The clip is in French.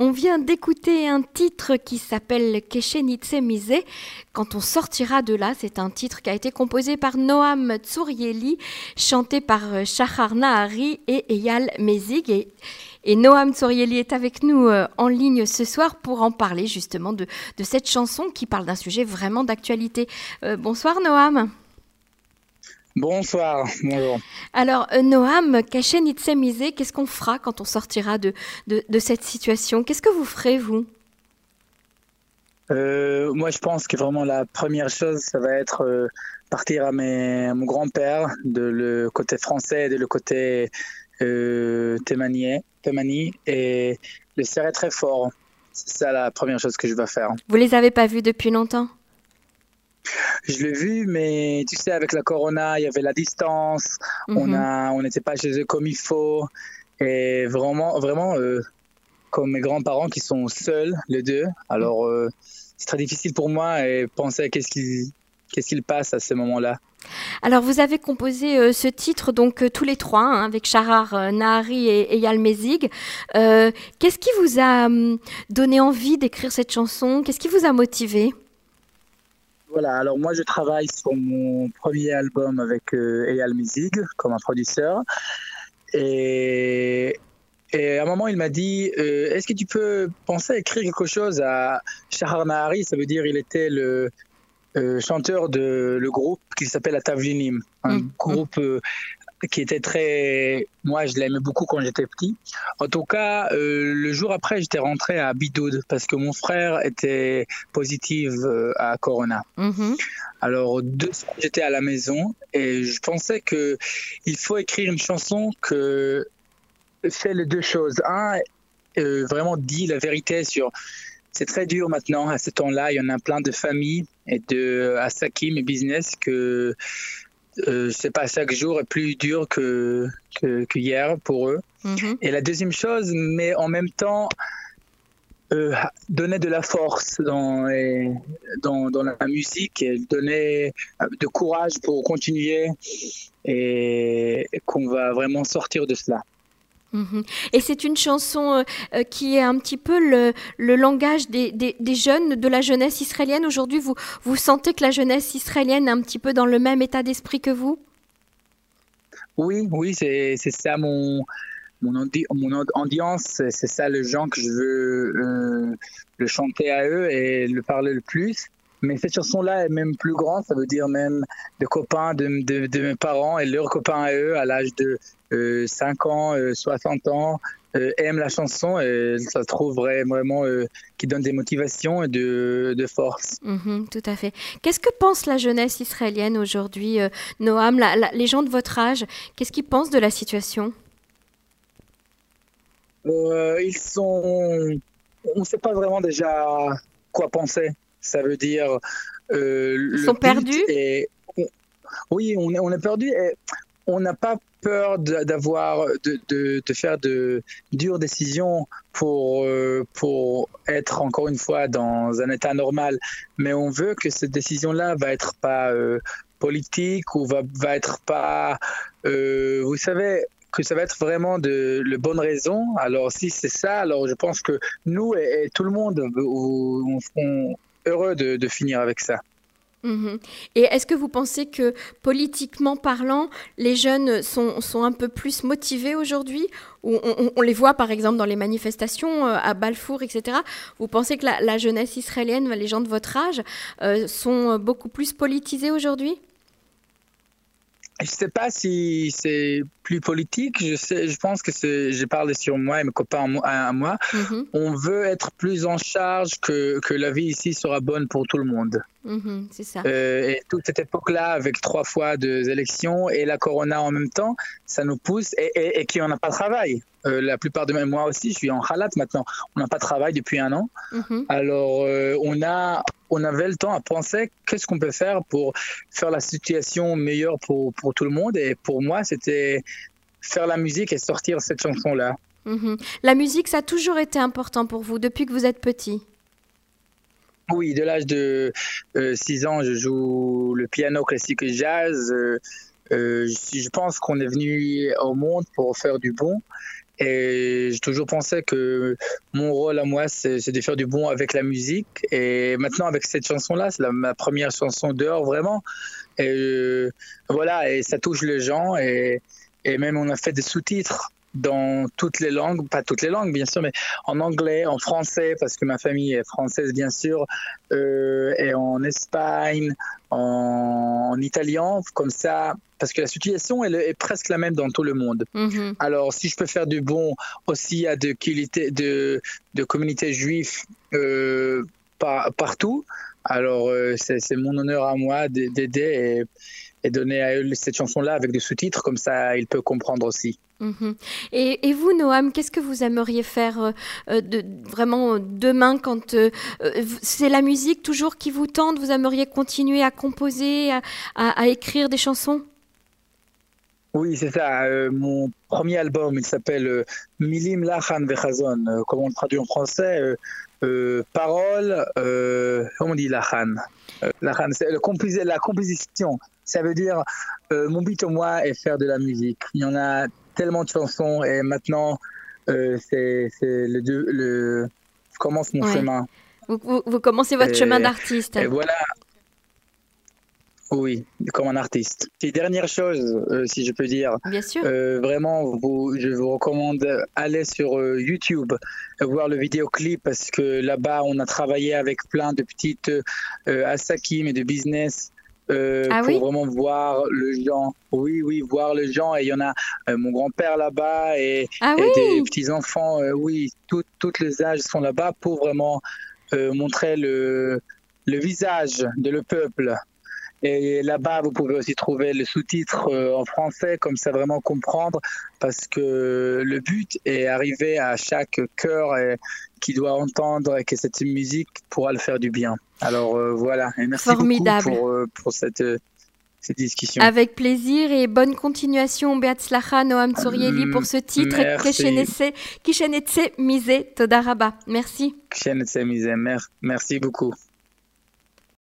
On vient d'écouter un titre qui s'appelle Keshenitse Mise. Quand on sortira de là, c'est un titre qui a été composé par Noam Tsurieli, chanté par euh, Shahar Nahari et Eyal Mezig. Et, Noam Tsurieli est avec nous euh, en ligne ce soir pour en parler justement de, cette chanson qui parle d'un sujet vraiment d'actualité. Euh, bonsoir Noam. Bonsoir, bonjour. Alors, euh, Noam, Kachen Itsemise, qu'est-ce qu'on fera quand on sortira de, de, cette situation? Qu'est-ce que vous ferez, vous? Euh, Moi, je pense que vraiment la première chose, ça va être euh, partir à, mes, mon grand-père, de le côté français et de le côté euh, Témani, et le serrer très fort. C'est ça la première chose que je vais faire. Vous les avez pas vus depuis longtemps? Je l'ai vu, mais tu sais, avec la corona, il y avait la distance, on mhm. a, on n'était pas chez eux comme il faut, et vraiment, vraiment, euh, comme mes grands-parents qui sont seuls, les deux. Alors, euh, c'est très difficile pour moi et penser à qu'est-ce qui, qu'est-ce qu'il passe à ce moment-là. Alors, vous avez composé euh, ce titre, donc tous les trois, hein, avec Charar, Nahari et, et Yalmezig. Qu'est-ce qui vous a hum, donné envie d'écrire cette chanson? Qu'est-ce qui vous a motivé? Voilà, alors moi je travaille sur mon premier album avec euh, Eyal Mizig comme un producteur. Et, et à un moment il m'a dit euh, Est-ce que tu peux penser à écrire quelque chose à Shahar Nahari? Ça veut dire il était le euh, chanteur de le groupe qui s'appelle Atavlinim, un mm. groupe qui était très. Moi, je l'aimais beaucoup quand j'étais petit. En tout cas, euh, le jour après, j'étais rentré à Bidoud parce que mon frère était positif euh, à Corona. Mhm. Alors, deux j'étais à la maison et je pensais que il faut écrire une chanson que fait les deux choses. Un, euh, vraiment dit la vérité sur. C'est très dur maintenant à ce temps-là. Il y en a plein de familles et de Asakim et business que euh, c'est pas chaque jour plus dur que, que, hier pour eux. Mhm. Et la deuxième chose, mais en même temps, euh, donner de la force dans, dans, dans, la musique et donner de courage pour continuer et qu'on va vraiment sortir de cela. Mhm. Et c'est une chanson euh, euh, qui est un petit peu le, langage des, jeunes, de la jeunesse israélienne. Aujourd'hui, vous, vous sentez que la jeunesse israélienne est un petit peu dans le même état d'esprit que vous? Oui, oui, c'est ça mon, mon, mon audience, c'est ça le genre que je veux euh, le chanter à eux et le parler le plus. Mais cette chanson-là est même plus grande, ça veut dire même des copains de, de, mes parents et leurs copains à eux à l'âge de 5 euh, ans, 60 euh, ans, euh, aiment la chanson et ça se trouve vraiment qui donne des motivations et de, de force. Mhm, tout à fait. Qu'est-ce que pense la jeunesse israélienne aujourd'hui, Noam, les gens de votre âge, qu'est-ce qu'ils pensent de la situation? Ils sont... On ne sait pas vraiment déjà quoi penser. Ça veut dire. Euh, Ils sont perdus? et, Oui, on est, on est perdu et on n'a pas peur d'avoir de, de, de, faire de dures décisions pour euh, pour être encore une fois dans un état normal mais on veut que cette décision là va être pas euh, politique ou va va être pas vous savez que ça va être vraiment de la bonne raison alors si c'est ça alors je pense que nous et, tout le monde on, on, heureux de, finir avec ça. Mhm. Et est-ce que vous pensez que politiquement parlant, les jeunes sont, sont un peu plus motivés aujourd'hui? On, on, les voit par exemple dans les manifestations euh, à Balfour, etc. Vous pensez que la, jeunesse israélienne, les gens de votre âge, euh, sont beaucoup plus politisés aujourd'hui? Je ne sais pas si c'est plus politique. Je, sais, je pense que je parle sur moi et mes copains à moi. Mm-hmm. On veut être plus en charge que, que la vie ici sera bonne pour tout le monde. Mm-hmm, c'est ça. Euh, et toute cette époque-là, avec trois fois deux élections et la corona en même temps, ça nous pousse et, et, et qui n'a pas de travail. Euh, la plupart de moi aussi, je suis en halat maintenant. On n'a pas de travail depuis un an. Mm-hmm. Alors, euh, on, a, on avait le temps à penser qu'est-ce qu'on peut faire pour faire la situation meilleure pour, pour tout le monde. Et pour moi, c'était faire la musique et sortir cette chanson-là. La musique, ça a toujours été important pour vous depuis que vous êtes petit oui, de l'âge de 6 euh, ans, je joue le piano classique et jazz. Euh, euh, je pense qu'on est venu au monde pour faire du bon. Et j'ai toujours pensé que mon rôle à moi, c'est de faire du bon avec la musique. Et maintenant, avec cette chanson-là, c'est ma première chanson dehors, vraiment. Et euh, voilà, et ça touche les gens. Et, et même, on a fait des sous-titres dans toutes les langues, pas toutes les langues bien sûr, mais en anglais, en français, parce que ma famille est française bien sûr, euh, et en Espagne, en, italien, comme ça, parce que la situation elle est presque la même dans tout le monde. Mm-hmm. Alors si je peux faire du bon aussi à de, de, de communautés juives euh, par, partout, alors euh, c'est mon honneur à moi d'aider et, et donner à eux cette chanson-là avec des sous-titres, comme ça ils peuvent comprendre aussi. Mhm. Et, vous, Noam, qu'est-ce que vous aimeriez faire euh, euh, de, vraiment demain quand euh, c'est la musique toujours qui vous tente Vous aimeriez continuer à composer, à, écrire des chansons? Oui, c'est ça. mon premier album, il s'appelle Milim Lachan Vechazon. comment on le traduit en français Parole, comment on dit Lachan? Lachan, c'est la composition. Ça veut dire, mon but au moi est faire de la musique. Il y en a tellement de chansons et maintenant, euh, c'est le, le, je commence mon chemin. Vous, vous, commencez votre chemin d'artiste. Et voilà. Oui, comme un artiste. Et dernière chose, euh, si je peux dire. Bien sûr. Euh, vraiment, vous, je vous recommande aller sur YouTube, voir le vidéoclip parce que là-bas, on a travaillé avec plein de petites Asakim et de business euh, ah pour vraiment voir le gens. Oui, oui, voir le gens. Et il y en a euh, mon grand-père là-bas et, ah des petits-enfants. Euh, oui, toutes les âges sont là-bas pour vraiment montrer le, le visage de le peuple. Et là-bas, vous pouvez aussi trouver le sous-titre en français, comme ça vraiment comprendre, parce que le but est arriver à chaque cœur et qui doit entendre que cette musique pourra le faire du bien. Alors euh, voilà, et merci Formidable. beaucoup pour, euh, pour cette, euh, cette, discussion. Avec plaisir et bonne continuation, Beatzlacha Noam Tsorieli, pour ce titre. Kishenetse Mise Todaraba. Merci. Kishenetse Mise, merci beaucoup.